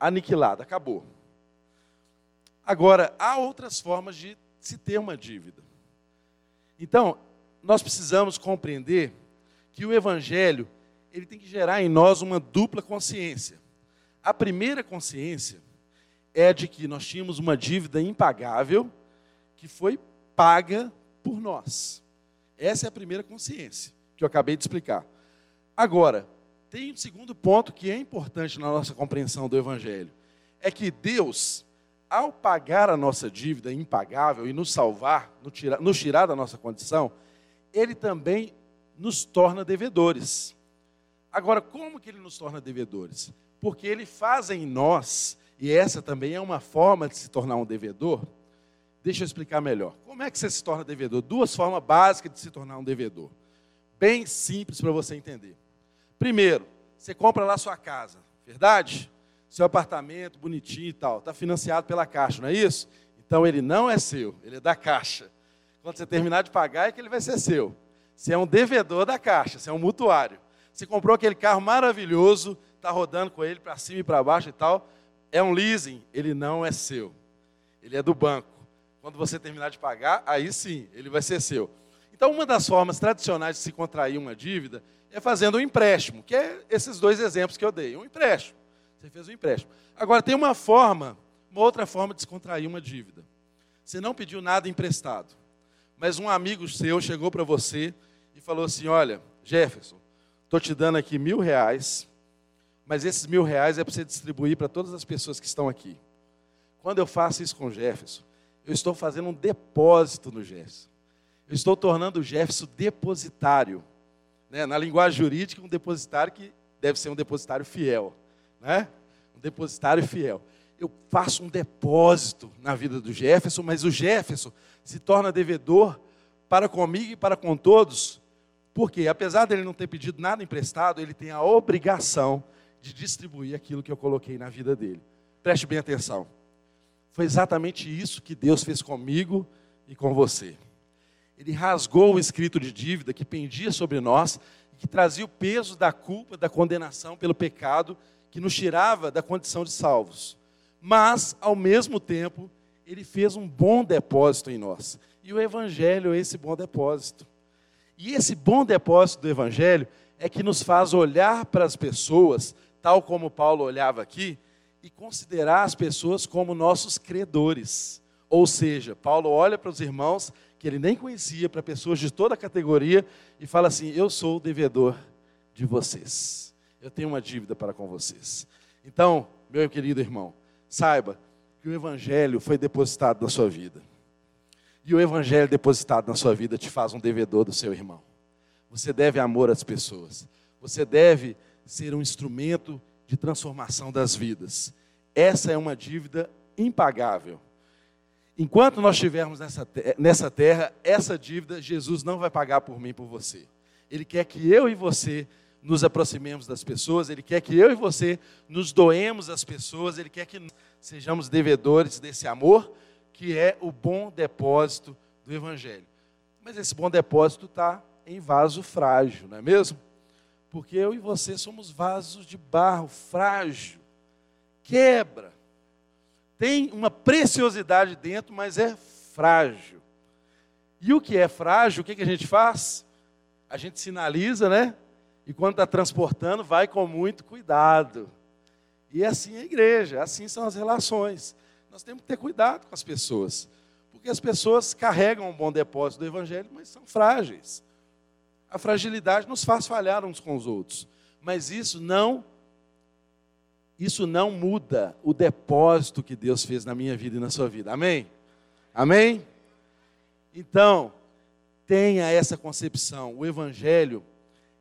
aniquilado, acabou. Agora, há outras formas de se ter uma dívida. Então, nós precisamos compreender que o evangelho, ele tem que gerar em nós uma dupla consciência. A primeira consciência é de que nós tínhamos uma dívida impagável que foi paga por nós. Essa é a primeira consciência que eu acabei de explicar. Agora, tem um segundo ponto que é importante na nossa compreensão do evangelho, é que Deus ao pagar a nossa dívida impagável e nos salvar, nos tirar, da nossa condição, ele também nos torna devedores. Agora, como que ele nos torna devedores? Porque ele faz em nós, e essa também é uma forma de se tornar um devedor. Deixa eu explicar melhor. Como é que você se torna devedor? Duas formas básicas de se tornar um devedor. Bem simples para você entender. Primeiro, você compra lá sua casa, verdade? seu apartamento bonitinho e tal, está financiado pela Caixa, não é isso? Então ele não é seu, ele é da Caixa. Quando você terminar de pagar, é que ele vai ser seu. Você é um devedor da Caixa, você é um mutuário. Você comprou aquele carro maravilhoso, está rodando com ele para cima e para baixo e tal, é um leasing, ele não é seu. Ele é do banco. Quando você terminar de pagar, aí sim, ele vai ser seu. Então, uma das formas tradicionais de se contrair uma dívida é fazendo um empréstimo, que é esses dois exemplos que eu dei. Um empréstimo. Você fez um empréstimo. Agora, tem uma forma, uma outra forma de descontrair uma dívida. Você não pediu nada emprestado, mas um amigo seu chegou para você e falou assim: Olha, Jefferson, estou te dando aqui mil reais, mas esses mil reais é para você distribuir para todas as pessoas que estão aqui. Quando eu faço isso com o Jefferson, eu estou fazendo um depósito no Jefferson. Eu estou tornando o Jefferson depositário. Né? Na linguagem jurídica, um depositário que deve ser um depositário fiel né? um depositário fiel. Eu faço um depósito na vida do Jefferson, mas o Jefferson se torna devedor para comigo e para com todos, porque apesar dele não ter pedido nada emprestado, ele tem a obrigação de distribuir aquilo que eu coloquei na vida dele. Preste bem atenção. Foi exatamente isso que Deus fez comigo e com você. Ele rasgou o escrito de dívida que pendia sobre nós e que trazia o peso da culpa, da condenação pelo pecado que nos tirava da condição de salvos. Mas, ao mesmo tempo, ele fez um bom depósito em nós. E o Evangelho é esse bom depósito. E esse bom depósito do Evangelho é que nos faz olhar para as pessoas, tal como Paulo olhava aqui, e considerar as pessoas como nossos credores. Ou seja, Paulo olha para os irmãos que ele nem conhecia, para pessoas de toda a categoria, e fala assim: Eu sou o devedor de vocês eu tenho uma dívida para com vocês. Então, meu querido irmão, saiba que o Evangelho foi depositado na sua vida. E o Evangelho depositado na sua vida te faz um devedor do seu irmão. Você deve amor às pessoas. Você deve ser um instrumento de transformação das vidas. Essa é uma dívida impagável. Enquanto nós estivermos nessa, nessa terra, essa dívida Jesus não vai pagar por mim por você. Ele quer que eu e você nos aproximemos das pessoas, Ele quer que eu e você nos doemos às pessoas, Ele quer que sejamos devedores desse amor, que é o bom depósito do Evangelho. Mas esse bom depósito está em vaso frágil, não é mesmo? Porque eu e você somos vasos de barro frágil, quebra. Tem uma preciosidade dentro, mas é frágil. E o que é frágil, o que, a gente faz? A gente sinaliza, né? E quando está transportando, vai com muito cuidado. E assim é a igreja, assim são as relações. Nós temos que ter cuidado com as pessoas. Porque as pessoas carregam um bom depósito do Evangelho, mas são frágeis. A fragilidade nos faz falhar uns com os outros. Mas isso não isso não muda o depósito que Deus fez na minha vida e na sua vida. Amém? Amém? Então, tenha essa concepção. O evangelho,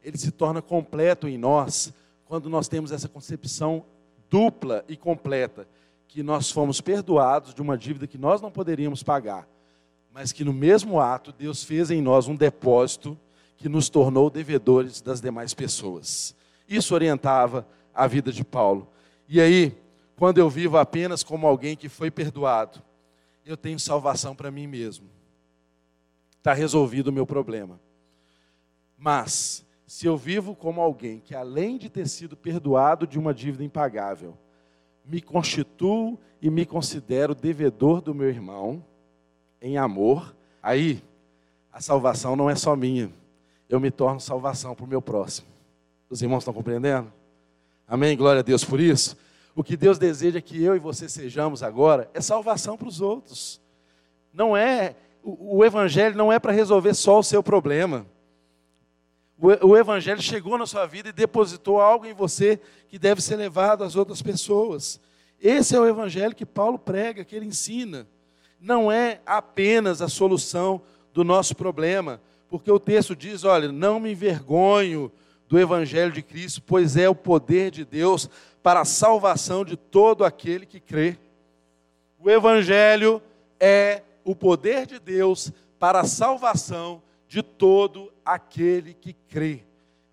ele se torna completo em nós quando nós temos essa concepção dupla e completa, que nós fomos perdoados de uma dívida que nós não poderíamos pagar, mas que no mesmo ato Deus fez em nós um depósito que nos tornou devedores das demais pessoas. Isso orientava a vida de Paulo. E aí, quando eu vivo apenas como alguém que foi perdoado, eu tenho salvação para mim mesmo. Está resolvido o meu problema. Mas, se eu vivo como alguém que, além de ter sido perdoado de uma dívida impagável, me constituo e me considero devedor do meu irmão, em amor, aí a salvação não é só minha, eu me torno salvação para o meu próximo. Os irmãos estão compreendendo? Amém? Glória a Deus por isso. O que Deus deseja que eu e você sejamos agora é salvação para os outros. Não é, o, o Evangelho não é para resolver só o seu problema. O, o Evangelho chegou na sua vida e depositou algo em você que deve ser levado às outras pessoas. Esse é o Evangelho que Paulo prega, que ele ensina. Não é apenas a solução do nosso problema, porque o texto diz: olha, não me envergonho do Evangelho de Cristo, pois é o poder de Deus para a salvação de todo aquele que crê. O Evangelho é o poder de Deus para a salvação de todo aquele que crê.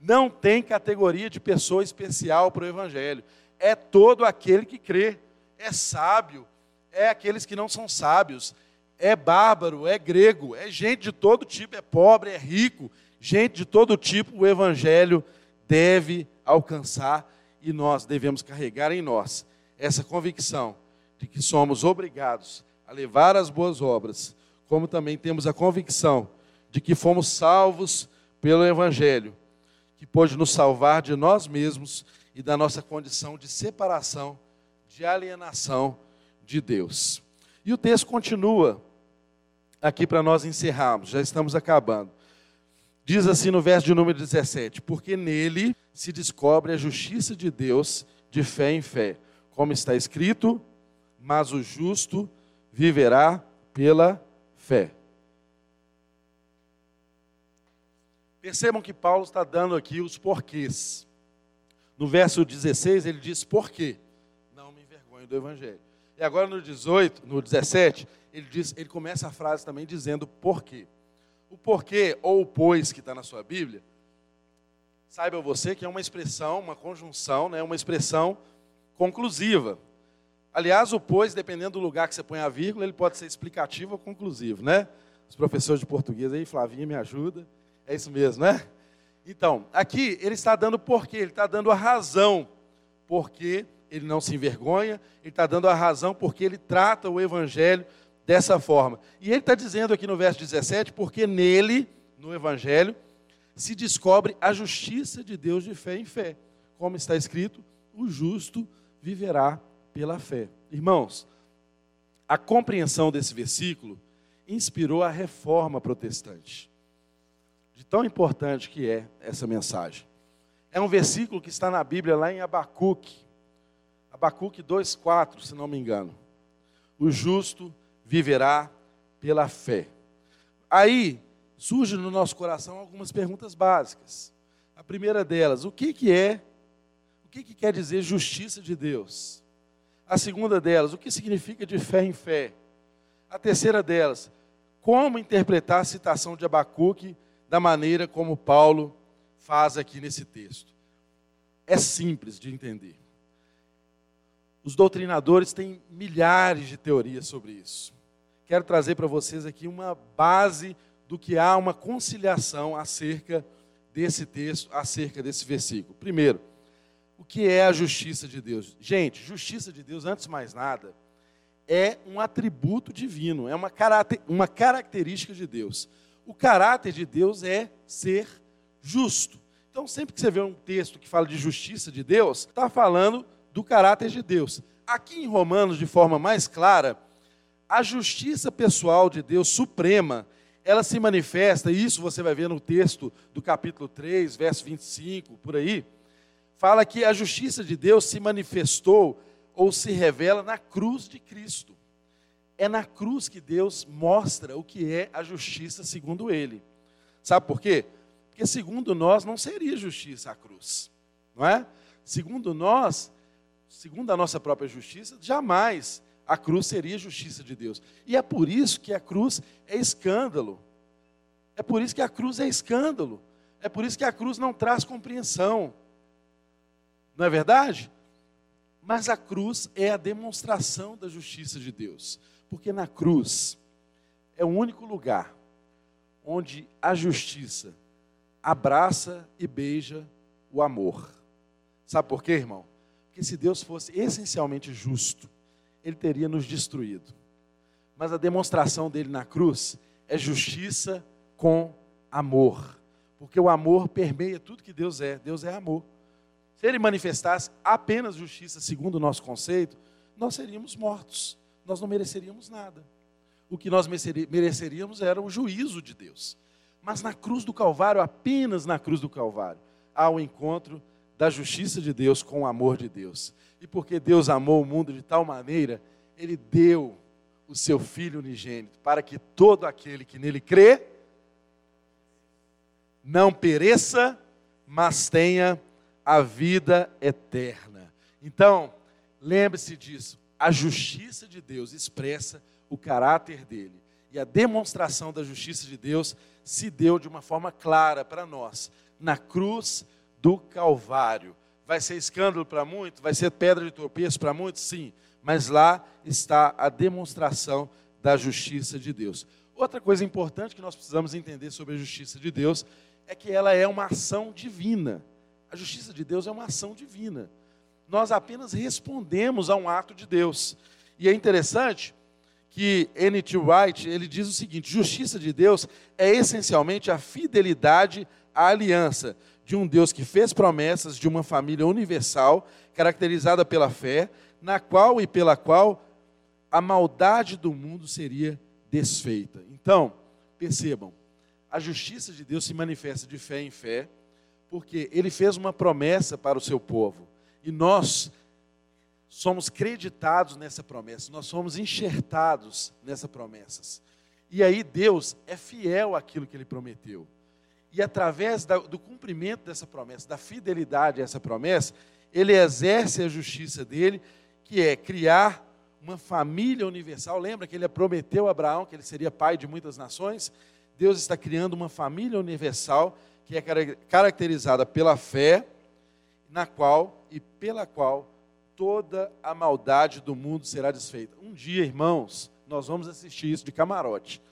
Não tem categoria de pessoa especial para o Evangelho. É todo aquele que crê. É sábio, é aqueles que não são sábios, é bárbaro, é grego, é gente de todo tipo, é pobre, é rico, gente de todo tipo, o Evangelho deve alcançar e nós devemos carregar em nós essa convicção de que somos obrigados a levar as boas obras, como também temos a convicção de que fomos salvos pelo Evangelho, que pôde nos salvar de nós mesmos e da nossa condição de separação, de alienação de Deus. E o texto continua aqui para nós encerrarmos, já estamos acabando. Diz assim no verso de número 17: Porque nele se descobre a justiça de Deus de fé em fé, como está escrito, mas o justo viverá pela fé. Percebam que Paulo está dando aqui os porquês. No verso 16 ele diz por quê? Não me envergonho do evangelho. E agora no 18, no 17, ele diz, ele começa a frase também dizendo por quê. O porquê ou o pois que está na sua Bíblia, saiba você que é uma expressão, uma conjunção, né, uma expressão conclusiva. Aliás, o pois, dependendo do lugar que você põe a vírgula, ele pode ser explicativo ou conclusivo, né? Os professores de português aí, Flavinha, me ajuda. É isso mesmo, né? Então, aqui ele está dando porquê, ele está dando a razão porque ele não se envergonha, ele está dando a razão porque ele trata o evangelho dessa forma. E ele está dizendo aqui no verso 17, porque nele, no evangelho, se descobre a justiça de Deus de fé em fé. Como está escrito, o justo viverá pela fé. Irmãos, a compreensão desse versículo inspirou a reforma protestante de tão importante que é essa mensagem. É um versículo que está na Bíblia, lá em Abacuque, Abacuque 2,4, se não me engano. O justo viverá pela fé. Aí surge no nosso coração algumas perguntas básicas. A primeira delas, o que, que é, o que, que quer dizer justiça de Deus? A segunda delas, o que significa de fé em fé? A terceira delas, como interpretar a citação de Abacuque da maneira como Paulo faz aqui nesse texto. É simples de entender. Os doutrinadores têm milhares de teorias sobre isso. Quero trazer para vocês aqui uma base do que há uma conciliação acerca desse texto acerca desse versículo. Primeiro, o que é a justiça de Deus? Gente, justiça de Deus, antes de mais nada, é um atributo divino, é uma, uma característica de Deus. O caráter de Deus é ser justo. Então, sempre que você vê um texto que fala de justiça de Deus, está falando do caráter de Deus. Aqui em Romanos, de forma mais clara, a justiça pessoal de Deus suprema, ela se manifesta, e isso você vai ver no texto do capítulo 3, verso 25, por aí, fala que a justiça de Deus se manifestou ou se revela na cruz de Cristo. É na cruz que Deus mostra o que é a justiça segundo ele. Sabe por quê? Porque segundo nós não seria justiça a cruz, não é? Segundo nós, segundo a nossa própria justiça, jamais a cruz seria justiça de Deus. E é por isso que a cruz é escândalo. É por isso que a cruz é escândalo. É por isso que a cruz não traz compreensão. Não é verdade? Mas a cruz é a demonstração da justiça de Deus. Porque na cruz é o único lugar onde a justiça abraça e beija o amor. Sabe por quê, irmão? Porque se Deus fosse essencialmente justo, ele teria nos destruído. Mas a demonstração dele na cruz é justiça com amor. Porque o amor permeia tudo que Deus é. Deus é amor. Se ele manifestasse apenas justiça, segundo o nosso conceito, nós seríamos mortos. Nós não mereceríamos nada. O que nós mereceríamos era o juízo de Deus. Mas na cruz do Calvário, apenas na cruz do Calvário, há o encontro da justiça de Deus com o amor de Deus. E porque Deus amou o mundo de tal maneira, Ele deu o seu Filho unigênito, para que todo aquele que nele crê, não pereça, mas tenha a vida eterna. Então, lembre-se disso. A justiça de Deus expressa o caráter dele. E a demonstração da justiça de Deus se deu de uma forma clara para nós, na cruz do Calvário. Vai ser escândalo para muitos, vai ser pedra de tropeço para muitos, sim, mas lá está a demonstração da justiça de Deus. Outra coisa importante que nós precisamos entender sobre a justiça de Deus é que ela é uma ação divina. A justiça de Deus é uma ação divina. Nós apenas respondemos a um ato de Deus. E é interessante que N.T. Wright, ele diz o seguinte: justiça de Deus é essencialmente a fidelidade à aliança de um Deus que fez promessas de uma família universal, caracterizada pela fé, na qual e pela qual a maldade do mundo seria desfeita. Então, percebam, a justiça de Deus se manifesta de fé em fé, porque ele fez uma promessa para o seu povo. E nós somos creditados nessa promessa, nós somos enxertados nessa promessa. E aí Deus é fiel àquilo que ele prometeu. E através do cumprimento dessa promessa, da fidelidade a essa promessa, ele exerce a justiça dele, que é criar uma família universal. Lembra que ele prometeu a Abraão que ele seria pai de muitas nações? Deus está criando uma família universal que é caracterizada pela fé, na qual e pela qual toda a maldade do mundo será desfeita. Um dia, irmãos, nós vamos assistir isso de camarote.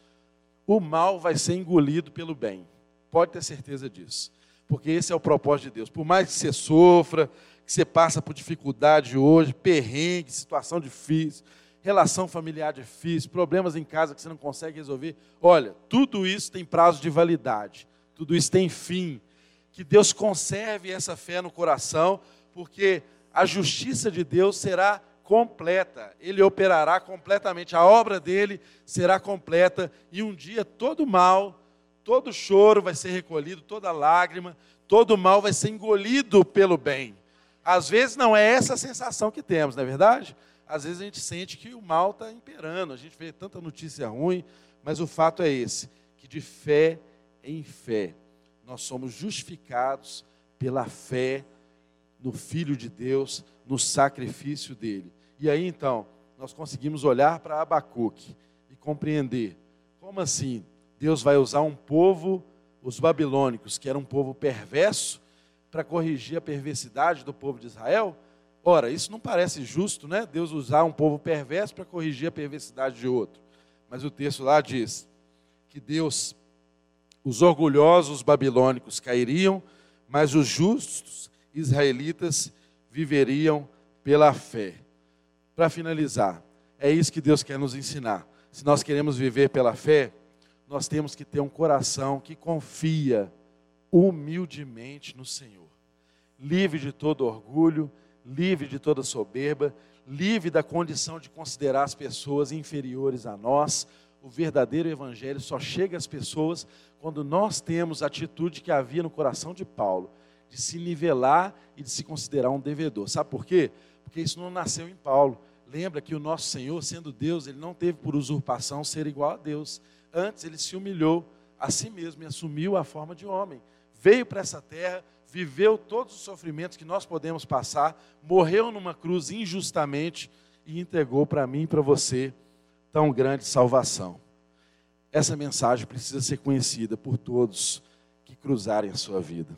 O mal vai ser engolido pelo bem. Pode ter certeza disso. Porque esse é o propósito de Deus. Por mais que você sofra, que você passa por dificuldade hoje, perrengue, situação difícil, relação familiar difícil, problemas em casa que você não consegue resolver. Olha, tudo isso tem prazo de validade tudo isso tem fim. Que Deus conserve essa fé no coração, porque a justiça de Deus será completa, ele operará completamente, a obra dele será completa, e um dia todo mal, todo choro vai ser recolhido, toda lágrima, todo mal vai ser engolido pelo bem. Às vezes não é essa a sensação que temos, não é verdade? Às vezes a gente sente que o mal está imperando, a gente vê tanta notícia ruim, mas o fato é esse, que de fé em fé. Nós somos justificados pela fé no Filho de Deus, no sacrifício dele. E aí então, nós conseguimos olhar para Abacuque e compreender como assim Deus vai usar um povo, os babilônicos, que era um povo perverso, para corrigir a perversidade do povo de Israel? Ora, isso não parece justo, né? Deus usar um povo perverso para corrigir a perversidade de outro. Mas o texto lá diz que Deus Os orgulhosos babilônicos cairiam, mas os justos israelitas viveriam pela fé. Para finalizar, é isso que Deus quer nos ensinar. Se nós queremos viver pela fé, nós temos que ter um coração que confia humildemente no Senhor, livre de todo orgulho, livre de toda soberba, livre da condição de considerar as pessoas inferiores a nós. O verdadeiro evangelho só chega às pessoas quando nós temos a atitude que havia no coração de Paulo, de se nivelar e de se considerar um devedor. Sabe por quê? Porque isso não nasceu em Paulo. Lembra que o nosso Senhor, sendo Deus, ele não teve por usurpação ser igual a Deus. Antes ele se humilhou a si mesmo e assumiu a forma de homem. Veio para essa terra, viveu todos os sofrimentos que nós podemos passar, morreu numa cruz injustamente e entregou para mim e para você tão grande salvação. Essa mensagem precisa ser conhecida por todos que cruzarem a sua vida.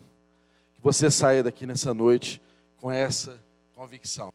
Que você saia daqui nessa noite com essa convicção.